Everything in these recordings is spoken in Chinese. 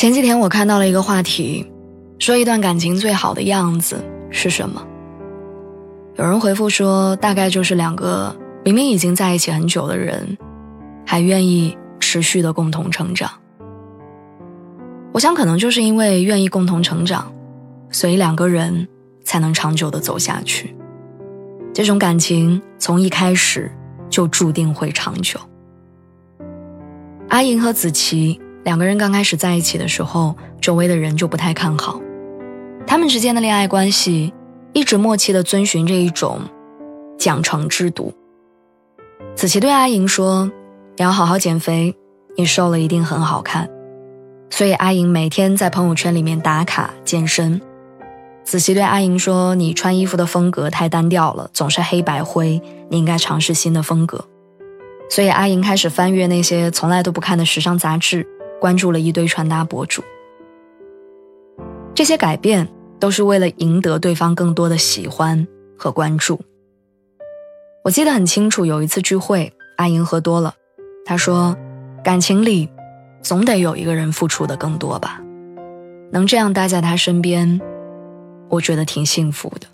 前几天我看到了一个话题，说一段感情最好的样子是什么？有人回复说，大概就是两个明明已经在一起很久的人，还愿意持续的共同成长。我想，可能就是因为愿意共同成长，所以两个人才能长久的走下去。这种感情从一开始就注定会长久。阿莹和子琪。两个人刚开始在一起的时候，周围的人就不太看好。他们之间的恋爱关系一直默契地遵循着一种奖惩制度。子琪对阿莹说：“你要好好减肥，你瘦了一定很好看。”所以阿莹每天在朋友圈里面打卡健身。子琪对阿莹说：“你穿衣服的风格太单调了，总是黑白灰，你应该尝试新的风格。”所以阿莹开始翻阅那些从来都不看的时尚杂志。关注了一堆穿搭博主，这些改变都是为了赢得对方更多的喜欢和关注。我记得很清楚，有一次聚会，阿莹喝多了，她说：“感情里，总得有一个人付出的更多吧，能这样待在他身边，我觉得挺幸福的。”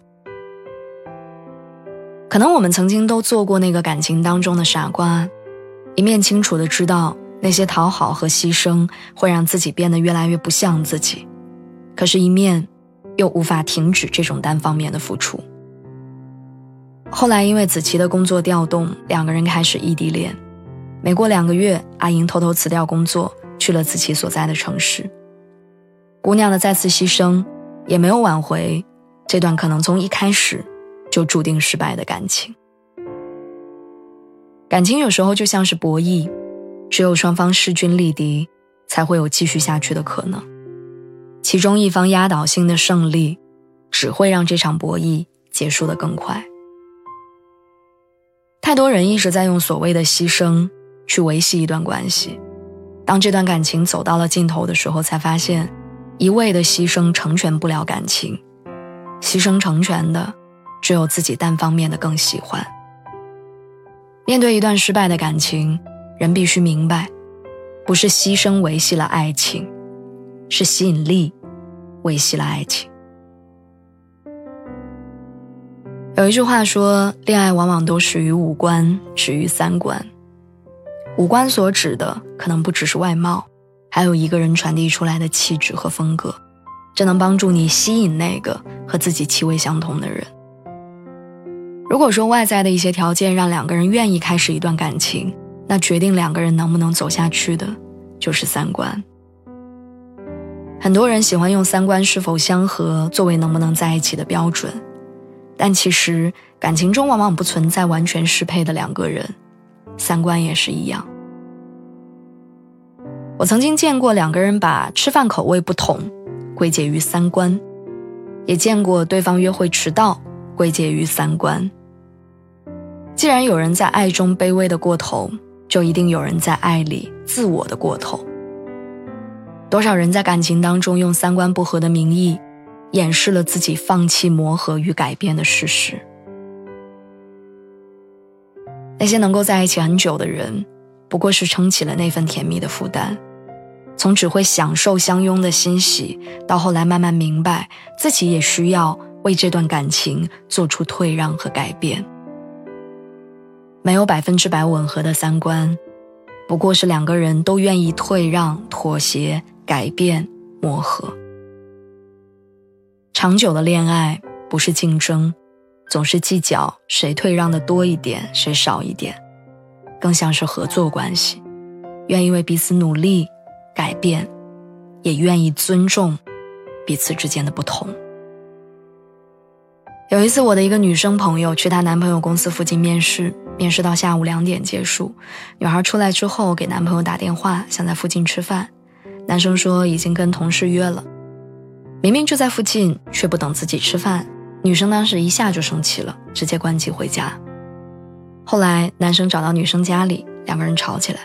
可能我们曾经都做过那个感情当中的傻瓜，一面清楚的知道。那些讨好和牺牲会让自己变得越来越不像自己，可是，一面又无法停止这种单方面的付出。后来，因为子琪的工作调动，两个人开始异地恋。没过两个月，阿莹偷偷辞掉工作，去了子琪所在的城市。姑娘的再次牺牲，也没有挽回这段可能从一开始就注定失败的感情。感情有时候就像是博弈。只有双方势均力敌，才会有继续下去的可能。其中一方压倒性的胜利，只会让这场博弈结束的更快。太多人一直在用所谓的牺牲去维系一段关系，当这段感情走到了尽头的时候，才发现，一味的牺牲成全不了感情，牺牲成全的，只有自己单方面的更喜欢。面对一段失败的感情。人必须明白，不是牺牲维系了爱情，是吸引力维系了爱情。有一句话说，恋爱往往都始于五官，止于三观。五官所指的可能不只是外貌，还有一个人传递出来的气质和风格，这能帮助你吸引那个和自己气味相同的人。如果说外在的一些条件让两个人愿意开始一段感情，那决定两个人能不能走下去的，就是三观。很多人喜欢用三观是否相合作为能不能在一起的标准，但其实感情中往往不存在完全适配的两个人，三观也是一样。我曾经见过两个人把吃饭口味不同归结于三观，也见过对方约会迟到归结于三观。既然有人在爱中卑微的过头，就一定有人在爱里自我的过头。多少人在感情当中用三观不合的名义，掩饰了自己放弃磨合与改变的事实。那些能够在一起很久的人，不过是撑起了那份甜蜜的负担，从只会享受相拥的欣喜，到后来慢慢明白自己也需要为这段感情做出退让和改变。没有百分之百吻合的三观，不过是两个人都愿意退让、妥协、改变、磨合。长久的恋爱不是竞争，总是计较谁退让的多一点，谁少一点，更像是合作关系，愿意为彼此努力、改变，也愿意尊重彼此之间的不同。有一次，我的一个女生朋友去她男朋友公司附近面试。面试到下午两点结束，女孩出来之后给男朋友打电话，想在附近吃饭。男生说已经跟同事约了，明明就在附近，却不等自己吃饭。女生当时一下就生气了，直接关机回家。后来男生找到女生家里，两个人吵起来。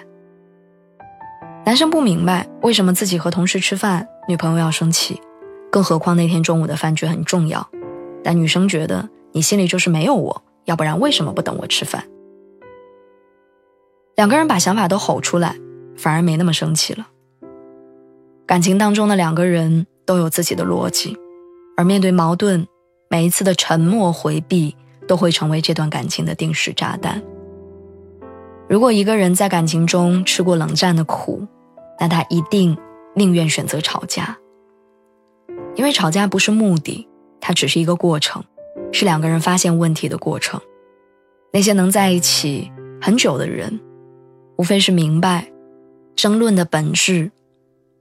男生不明白为什么自己和同事吃饭，女朋友要生气，更何况那天中午的饭局很重要。但女生觉得你心里就是没有我，要不然为什么不等我吃饭？两个人把想法都吼出来，反而没那么生气了。感情当中的两个人都有自己的逻辑，而面对矛盾，每一次的沉默回避都会成为这段感情的定时炸弹。如果一个人在感情中吃过冷战的苦，那他一定宁愿选择吵架，因为吵架不是目的，它只是一个过程，是两个人发现问题的过程。那些能在一起很久的人，无非是明白，争论的本质。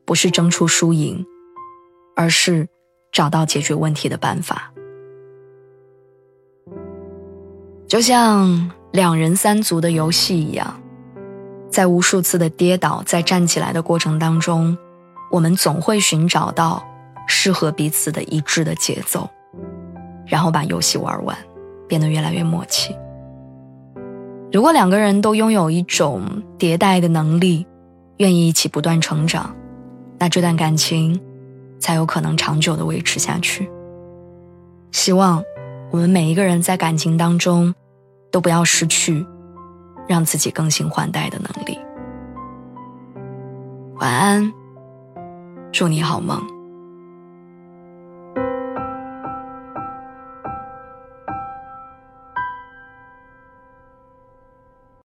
不是争出输赢，而是找到解决问题的办法。就像两人三足的游戏一样，在无数次的跌倒再站起来的过程当中，我们总会寻找到适合彼此的一致的节奏，然后把游戏玩完，变得越来越默契。如果两个人都拥有一种迭代的能力，愿意一起不断成长。那这段感情才有可能长久的维持下去。希望我们每一个人在感情当中都不要失去让自己更新换代的能力。晚安，祝你好梦。